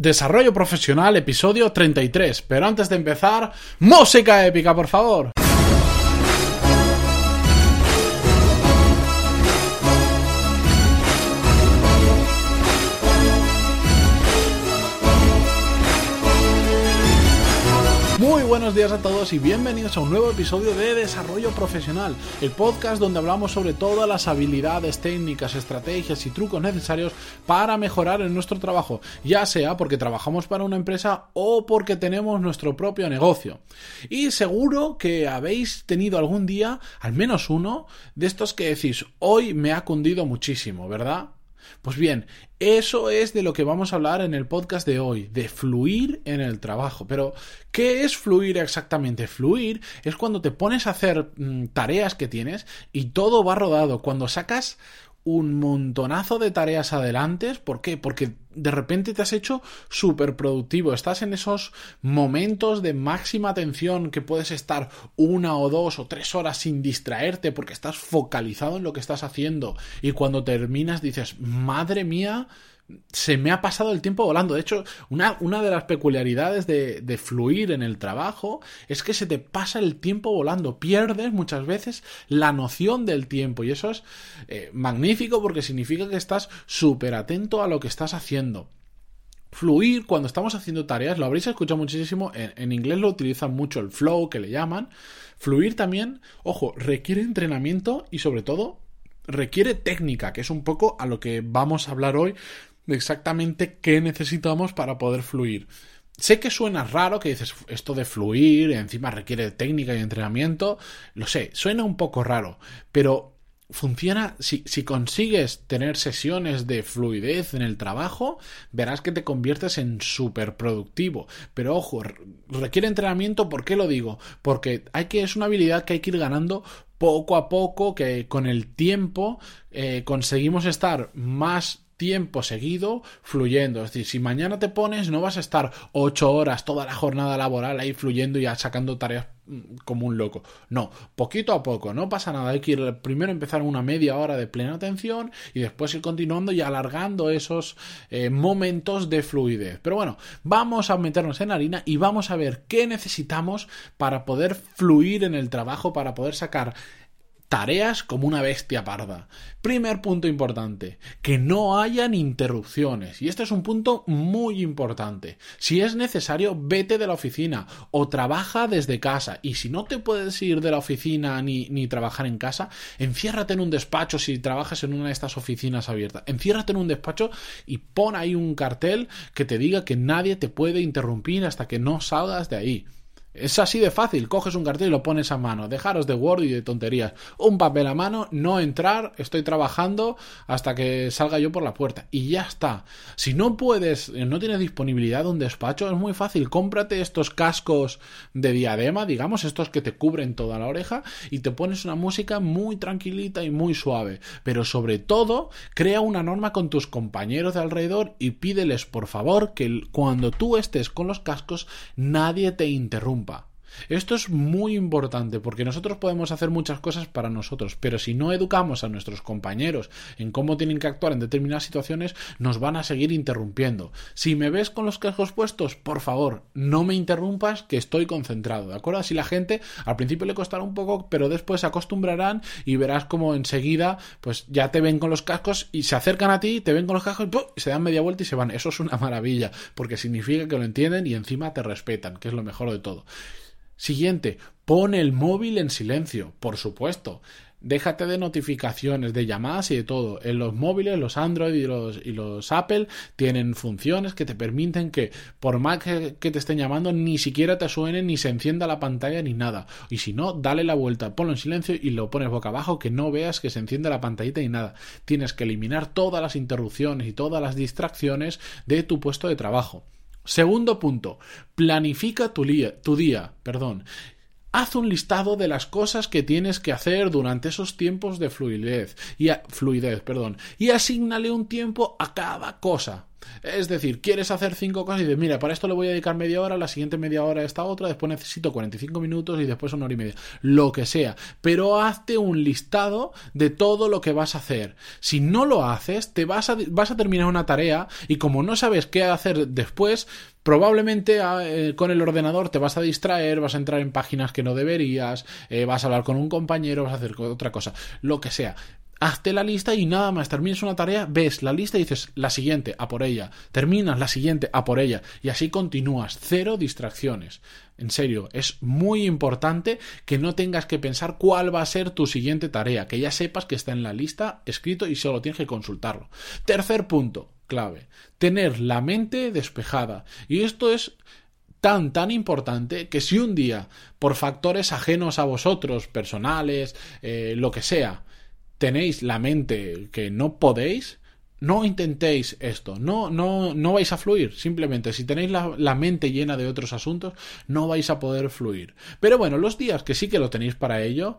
Desarrollo Profesional, episodio 33. Pero antes de empezar, música épica, por favor. Buenos días a todos y bienvenidos a un nuevo episodio de Desarrollo Profesional, el podcast donde hablamos sobre todas las habilidades, técnicas, estrategias y trucos necesarios para mejorar en nuestro trabajo, ya sea porque trabajamos para una empresa o porque tenemos nuestro propio negocio. Y seguro que habéis tenido algún día, al menos uno, de estos que decís, hoy me ha cundido muchísimo, ¿verdad? Pues bien, eso es de lo que vamos a hablar en el podcast de hoy, de fluir en el trabajo. Pero, ¿qué es fluir exactamente? Fluir es cuando te pones a hacer mm, tareas que tienes y todo va rodado, cuando sacas un montonazo de tareas adelante. ¿Por qué? Porque de repente te has hecho súper productivo. Estás en esos momentos de máxima atención que puedes estar una o dos o tres horas sin distraerte porque estás focalizado en lo que estás haciendo. Y cuando terminas dices, madre mía, se me ha pasado el tiempo volando. De hecho, una, una de las peculiaridades de, de, fluir en el trabajo es que se te pasa el tiempo volando. Pierdes muchas veces la noción del tiempo. Y eso es eh, magnífico porque significa que estás súper atento a lo que estás haciendo. Fluir cuando estamos haciendo tareas, lo habréis escuchado muchísimo, en, en inglés lo utilizan mucho el flow que le llaman. Fluir también, ojo, requiere entrenamiento y sobre todo requiere técnica, que es un poco a lo que vamos a hablar hoy de exactamente qué necesitamos para poder fluir. Sé que suena raro que dices esto de fluir, encima requiere técnica y entrenamiento, lo sé, suena un poco raro, pero funciona, si, si, consigues tener sesiones de fluidez en el trabajo, verás que te conviertes en súper productivo. Pero ojo, requiere entrenamiento, ¿por qué lo digo? Porque hay que, es una habilidad que hay que ir ganando poco a poco, que con el tiempo eh, conseguimos estar más tiempo seguido fluyendo. Es decir, si mañana te pones, no vas a estar ocho horas toda la jornada laboral ahí fluyendo y sacando tareas mm, como un loco. No, poquito a poco, no pasa nada. Hay que ir primero empezar una media hora de plena atención y después ir continuando y alargando esos eh, momentos de fluidez. Pero bueno, vamos a meternos en harina y vamos a ver qué necesitamos para poder fluir en el trabajo, para poder sacar tareas como una bestia parda. Primer punto importante, que no hayan interrupciones. Y este es un punto muy importante. Si es necesario, vete de la oficina o trabaja desde casa. Y si no te puedes ir de la oficina ni, ni trabajar en casa, enciérrate en un despacho si trabajas en una de estas oficinas abiertas. Enciérrate en un despacho y pon ahí un cartel que te diga que nadie te puede interrumpir hasta que no salgas de ahí. Es así de fácil, coges un cartel y lo pones a mano. Dejaros de Word y de tonterías. Un papel a mano, no entrar, estoy trabajando hasta que salga yo por la puerta. Y ya está. Si no puedes, eh, no tienes disponibilidad un despacho, es muy fácil. Cómprate estos cascos de diadema, digamos, estos que te cubren toda la oreja, y te pones una música muy tranquilita y muy suave. Pero sobre todo, crea una norma con tus compañeros de alrededor y pídeles, por favor, que cuando tú estés con los cascos, nadie te interrumpa bomba. Esto es muy importante porque nosotros podemos hacer muchas cosas para nosotros, pero si no educamos a nuestros compañeros en cómo tienen que actuar en determinadas situaciones, nos van a seguir interrumpiendo. Si me ves con los cascos puestos, por favor, no me interrumpas que estoy concentrado, ¿de acuerdo? Así la gente al principio le costará un poco, pero después se acostumbrarán y verás como enseguida pues ya te ven con los cascos y se acercan a ti, te ven con los cascos y se dan media vuelta y se van. Eso es una maravilla porque significa que lo entienden y encima te respetan, que es lo mejor de todo. Siguiente, pone el móvil en silencio, por supuesto. Déjate de notificaciones, de llamadas y de todo. En los móviles, los Android y los, Apple tienen funciones que te permiten que, por más que, que, te estén llamando, ni siquiera te suene, ni se encienda la pantalla, ni nada. Y si no, dale la vuelta, ponlo en silencio y lo pones boca abajo, que no veas que se enciende la pantallita ni nada. Tienes que eliminar todas las interrupciones y todas las distracciones de tu puesto de trabajo. Segundo punto, planifica tu día, perdón. Haz un listado de las cosas que tienes que hacer durante esos tiempos de fluidez y a, fluidez, perdón, y asígnale un tiempo a cada cosa. Es decir, quieres hacer cinco cosas y dices, mira, para esto le voy a dedicar media hora, la siguiente media hora esta otra, después necesito 45 minutos y después una hora y media. Lo que sea. Pero hazte un listado de todo lo que vas a hacer. Si no lo haces, te vas a, terminar una tarea y como no sabes qué hacer después, probablemente ah, eh, con el ordenador te vas a distraer, vas a entrar en páginas que no deberías, eh, vas a hablar con un compañero, vas a hacer otra cosa, lo que sea hazte la lista y nada más, terminas una tarea, ves la lista y dices la siguiente, a por ella, terminas la siguiente, a por ella, y así continúas, cero distracciones. En serio, es muy importante que no tengas que pensar cuál va a ser tu siguiente tarea, que ya sepas que está en la lista escrito y solo tienes que consultarlo. Tercer punto, clave, tener la mente despejada. Y esto es tan, tan importante que si un día, por factores ajenos a vosotros, personales, eh, lo que sea, tenéis la mente que no podéis, no intentéis esto, no, no, no vais a fluir. Simplemente, si tenéis la, mente llena de otros asuntos, no vais a poder fluir. Pero bueno, los días que sí que lo tenéis para ello,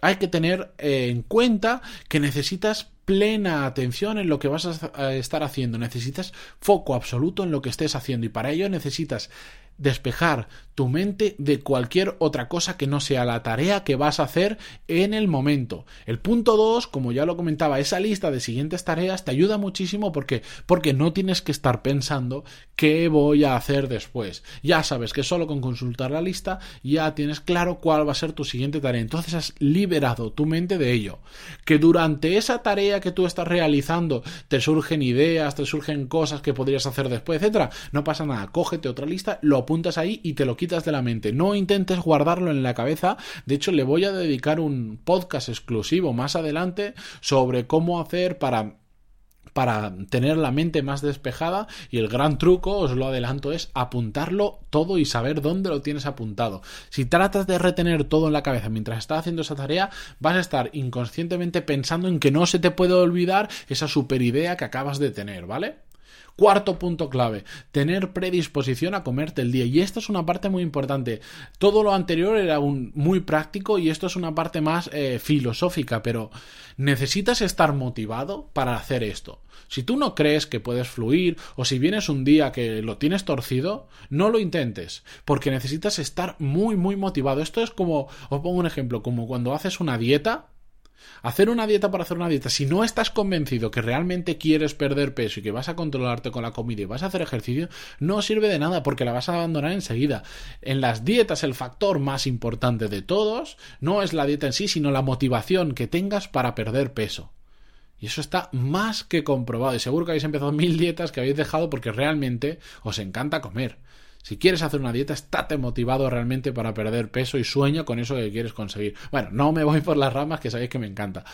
hay que tener eh, en cuenta que necesitas plena atención en lo que vas a estar haciendo, necesitas foco absoluto en lo que estés haciendo y para ello necesitas despejar tu mente de cualquier otra cosa que no sea la tarea que vas a hacer en el momento. El punto 2, como ya lo comentaba, esa lista de siguientes tareas te ayuda muchísimo porque porque no tienes que estar pensando qué voy a hacer después. Ya sabes que solo con consultar la lista ya tienes claro cuál va a ser tu siguiente tarea. Entonces has liberado tu mente de ello. Que durante esa tarea que tú estás realizando te surgen ideas, te surgen cosas que podrías hacer después, etcétera, no pasa nada. Cógete otra lista, lo apuntas ahí y te lo quitas de la mente. No intentes guardarlo en la cabeza. De hecho, le voy a dedicar un podcast exclusivo más adelante sobre cómo hacer para para tener la mente más despejada y el gran truco, os lo adelanto, es apuntarlo todo y saber dónde lo tienes apuntado. Si tratas de retener todo en la cabeza mientras estás haciendo esa tarea, vas a estar inconscientemente pensando en que no se te puede olvidar esa super idea que acabas de tener, ¿vale? Cuarto punto clave, tener predisposición a comerte el día. Y esta es una parte muy importante. Todo lo anterior era muy práctico y esto es una parte más eh, filosófica, pero necesitas estar motivado para hacer esto. Si tú no crees que puedes fluir o si vienes un día que lo tienes torcido, no lo intentes, porque necesitas estar muy, muy motivado. Esto es como, os pongo un ejemplo, como cuando haces una dieta Hacer una dieta para hacer una dieta, si no estás convencido que realmente quieres perder peso y que vas a controlarte con la comida y vas a hacer ejercicio, no sirve de nada porque la vas a abandonar enseguida. En las dietas el factor más importante de todos no es la dieta en sí, sino la motivación que tengas para perder peso. Y eso está más que comprobado. Y seguro que habéis empezado mil dietas que habéis dejado porque realmente os encanta comer. Si quieres hacer una dieta, estate motivado realmente para perder peso y sueño con eso que quieres conseguir. Bueno, no me voy por las ramas, que sabéis que me encanta.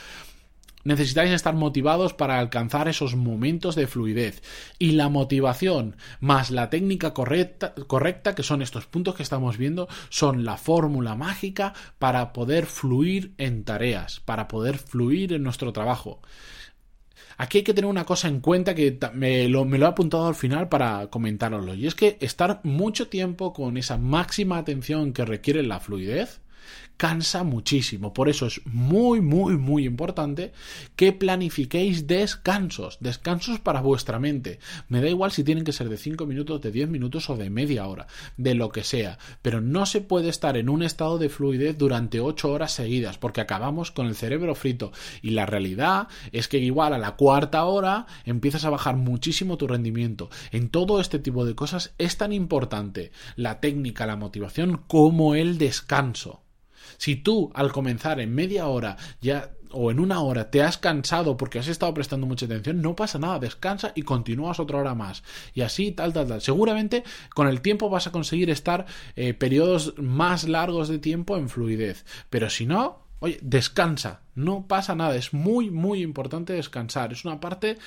Necesitáis estar motivados para alcanzar esos momentos de fluidez. Y la motivación más la técnica correcta, correcta, que son estos puntos que estamos viendo, son la fórmula mágica para poder fluir en tareas, para poder fluir en nuestro trabajo. Aquí hay que tener una cosa en cuenta que me lo, he apuntado al final para comentároslo. Y es que estar mucho tiempo con esa máxima atención que requiere la fluidez cansa muchísimo. Por eso es muy, muy, muy importante que planifiquéis descansos, descansos para vuestra mente. Me da igual si tienen que ser de 5 minutos, de 10 minutos o de media hora, de lo que sea, pero no se puede estar en un estado de fluidez durante 8 horas seguidas, porque acabamos con el cerebro frito. Y la realidad es que igual a la cuarta hora empiezas a bajar muchísimo tu rendimiento. En todo este tipo de cosas es tan importante la técnica, la motivación como el descanso. Si tú al comenzar en media hora ya o en una hora te has cansado porque has estado prestando mucha atención, no pasa nada, descansa y continúas otra hora más. Y así, tal, tal, tal. Seguramente con el tiempo vas a conseguir estar eh, periodos más largos de tiempo en fluidez. Pero si no, oye, descansa, no pasa nada. Es muy, muy importante descansar. Es una parte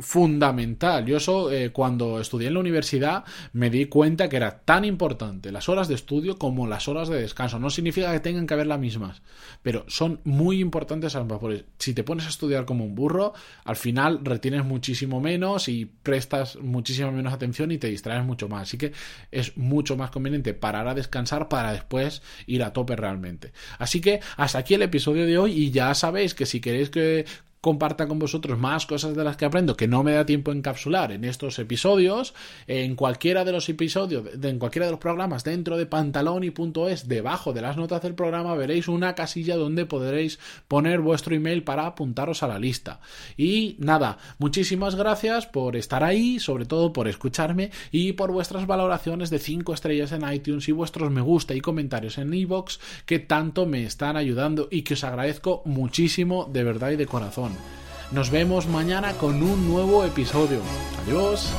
fundamental. Yo eso eh, cuando estudié en la universidad me di cuenta que era tan importante las horas de estudio como las horas de descanso. No significa que tengan que haber las mismas, pero son muy importantes ambas. Porque si te pones a estudiar como un burro, al final retienes muchísimo menos y prestas muchísima menos atención y te distraes mucho más. Así que es mucho más conveniente parar a descansar para después ir a tope realmente. Así que hasta aquí el episodio de hoy y ya sabéis que si queréis que comparta con vosotros más cosas de las que aprendo que no me da tiempo encapsular en estos episodios, en cualquiera de los episodios, en cualquiera de los programas dentro de pantaloni.es, debajo de las notas del programa veréis una casilla donde podréis poner vuestro email para apuntaros a la lista. Y nada, muchísimas gracias por estar ahí, sobre todo por escucharme y por vuestras valoraciones de 5 estrellas en iTunes y vuestros me gusta y comentarios en iVoox que tanto me están ayudando y que os agradezco muchísimo de verdad y de corazón. Nos vemos mañana con un nuevo episodio. Adiós.